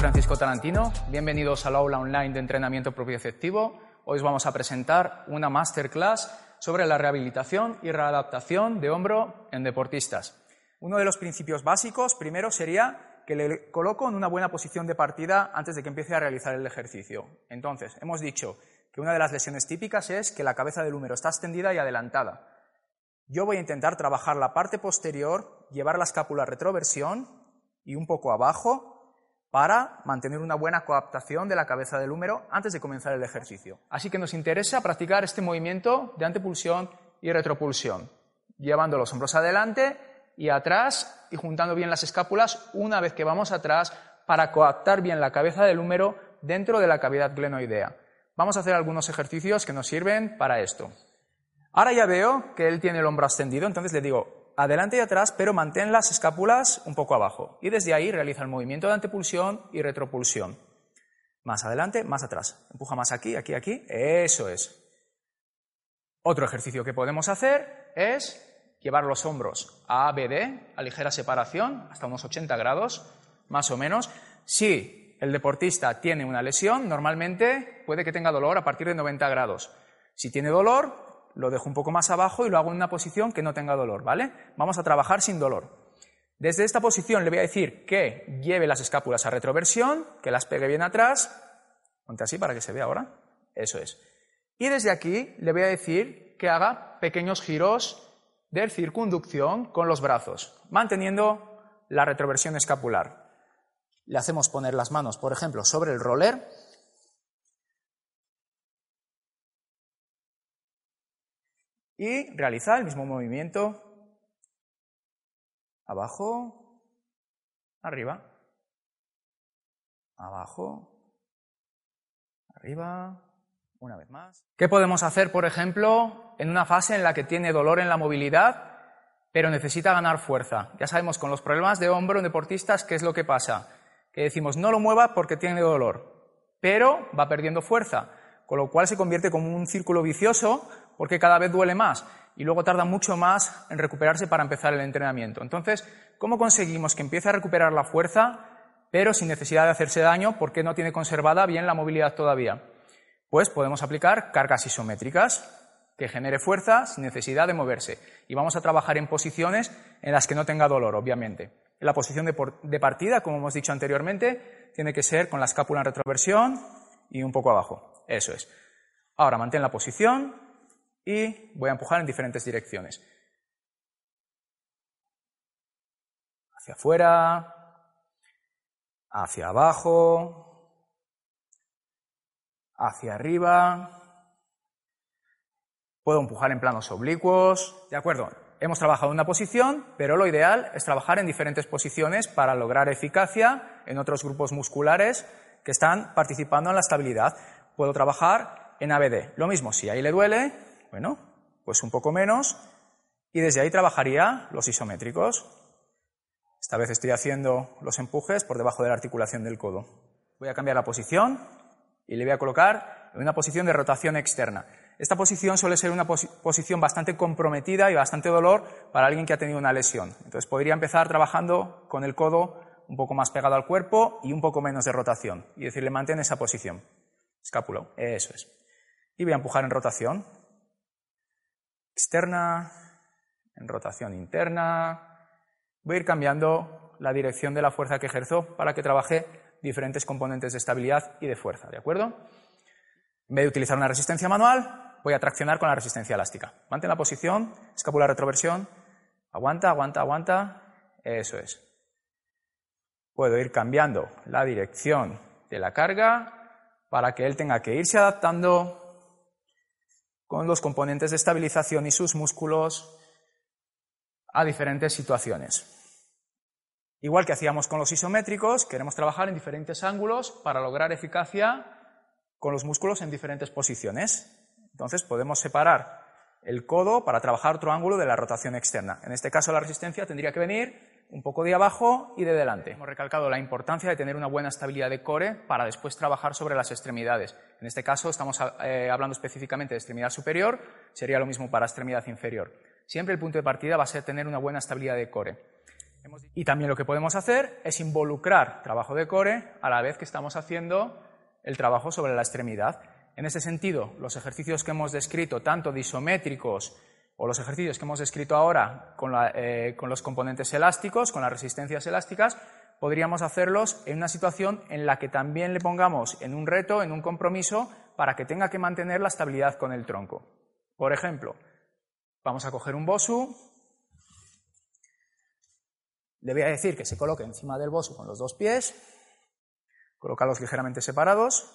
Francisco Tarantino, bienvenidos al aula online de entrenamiento propioceptivo. Hoy os vamos a presentar una masterclass sobre la rehabilitación y readaptación de hombro en deportistas. Uno de los principios básicos, primero, sería que le coloco en una buena posición de partida antes de que empiece a realizar el ejercicio. Entonces, hemos dicho que una de las lesiones típicas es que la cabeza del húmero está extendida y adelantada. Yo voy a intentar trabajar la parte posterior, llevar la escápula retroversión y un poco abajo para mantener una buena coaptación de la cabeza del húmero antes de comenzar el ejercicio. Así que nos interesa practicar este movimiento de antepulsión y retropulsión, llevando los hombros adelante y atrás y juntando bien las escápulas una vez que vamos atrás para coaptar bien la cabeza del húmero dentro de la cavidad glenoidea. Vamos a hacer algunos ejercicios que nos sirven para esto. Ahora ya veo que él tiene el hombro extendido, entonces le digo adelante y atrás, pero mantén las escápulas un poco abajo. Y desde ahí realiza el movimiento de antepulsión y retropulsión. Más adelante, más atrás. Empuja más aquí, aquí, aquí. Eso es. Otro ejercicio que podemos hacer es llevar los hombros a ABD, a ligera separación, hasta unos 80 grados, más o menos. Si el deportista tiene una lesión, normalmente puede que tenga dolor a partir de 90 grados. Si tiene dolor, lo dejo un poco más abajo y lo hago en una posición que no tenga dolor, ¿vale? Vamos a trabajar sin dolor. Desde esta posición le voy a decir que lleve las escápulas a retroversión, que las pegue bien atrás. Ponte así para que se vea ahora. Eso es. Y desde aquí le voy a decir que haga pequeños giros de circunducción con los brazos, manteniendo la retroversión escapular. Le hacemos poner las manos, por ejemplo, sobre el roller y realizar el mismo movimiento abajo, arriba, abajo, arriba, una vez más. ¿Qué podemos hacer, por ejemplo, en una fase en la que tiene dolor en la movilidad, pero necesita ganar fuerza? Ya sabemos con los problemas de hombro en deportistas qué es lo que pasa. Que decimos, no lo mueva porque tiene dolor, pero va perdiendo fuerza, con lo cual se convierte como un círculo vicioso porque cada vez duele más y luego tarda mucho más en recuperarse para empezar el entrenamiento. Entonces, ¿cómo conseguimos que empiece a recuperar la fuerza, pero sin necesidad de hacerse daño porque no tiene conservada bien la movilidad todavía? Pues podemos aplicar cargas isométricas que genere fuerza sin necesidad de moverse. Y vamos a trabajar en posiciones en las que no tenga dolor, obviamente. En la posición de, de partida, como hemos dicho anteriormente, tiene que ser con la escápula en retroversión y un poco abajo. Eso es. Ahora mantén la posición, y voy a empujar en diferentes direcciones. Hacia afuera, hacia abajo, hacia arriba. Puedo empujar en planos oblicuos. De acuerdo, hemos trabajado una posición, pero lo ideal es trabajar en diferentes posiciones para lograr eficacia en otros grupos musculares que están participando en la estabilidad. Puedo trabajar en ABD. Lo mismo, si ahí le duele, bueno, pues un poco menos y desde ahí trabajaría los isométricos. Esta vez estoy haciendo los empujes por debajo de la articulación del codo. Voy a cambiar la posición y le voy a colocar en una posición de rotación externa. Esta posición suele ser una posición bastante comprometida y bastante dolor para alguien que ha tenido una lesión. Entonces podría empezar trabajando con el codo un poco más pegado al cuerpo y un poco menos de rotación. Y decirle, mantén esa posición. Escápulo, eso es. Y voy a empujar en rotación externa, en rotación interna. Voy a ir cambiando la dirección de la fuerza que ejerzo para que trabaje diferentes componentes de estabilidad y de fuerza, ¿de acuerdo? En vez de utilizar una resistencia manual, voy a traccionar con la resistencia elástica. Mantén la posición, escápula retroversión, aguanta, aguanta, aguanta, eso es. Puedo ir cambiando la dirección de la carga para que él tenga que irse adaptando con los componentes de estabilización y sus músculos a diferentes situaciones. Igual que hacíamos con los isométricos, queremos trabajar en diferentes ángulos para lograr eficacia con los músculos en diferentes posiciones. Entonces podemos separar el codo para trabajar otro ángulo de la rotación externa. En este caso la resistencia tendría que venir un poco de abajo y de delante. Hemos recalcado la importancia de tener una buena estabilidad de core para después trabajar sobre las extremidades. En este caso estamos eh, hablando específicamente de extremidad superior, sería lo mismo para extremidad inferior. Siempre el punto de partida va a ser tener una buena estabilidad de core. Y también lo que podemos hacer es involucrar trabajo de core a la vez que estamos haciendo el trabajo sobre la extremidad. En ese sentido, los ejercicios que hemos descrito, tanto disométricos o los ejercicios que hemos descrito ahora con, eh, con los componentes elásticos, con las resistencias elásticas, podríamos hacerlos en una situación en la que también le pongamos en un reto, en un compromiso, para que tenga que mantener la estabilidad con el tronco. Por ejemplo, vamos a coger un bosu, le voy a decir que se coloque encima del bosu con los dos pies, colocarlos ligeramente separados.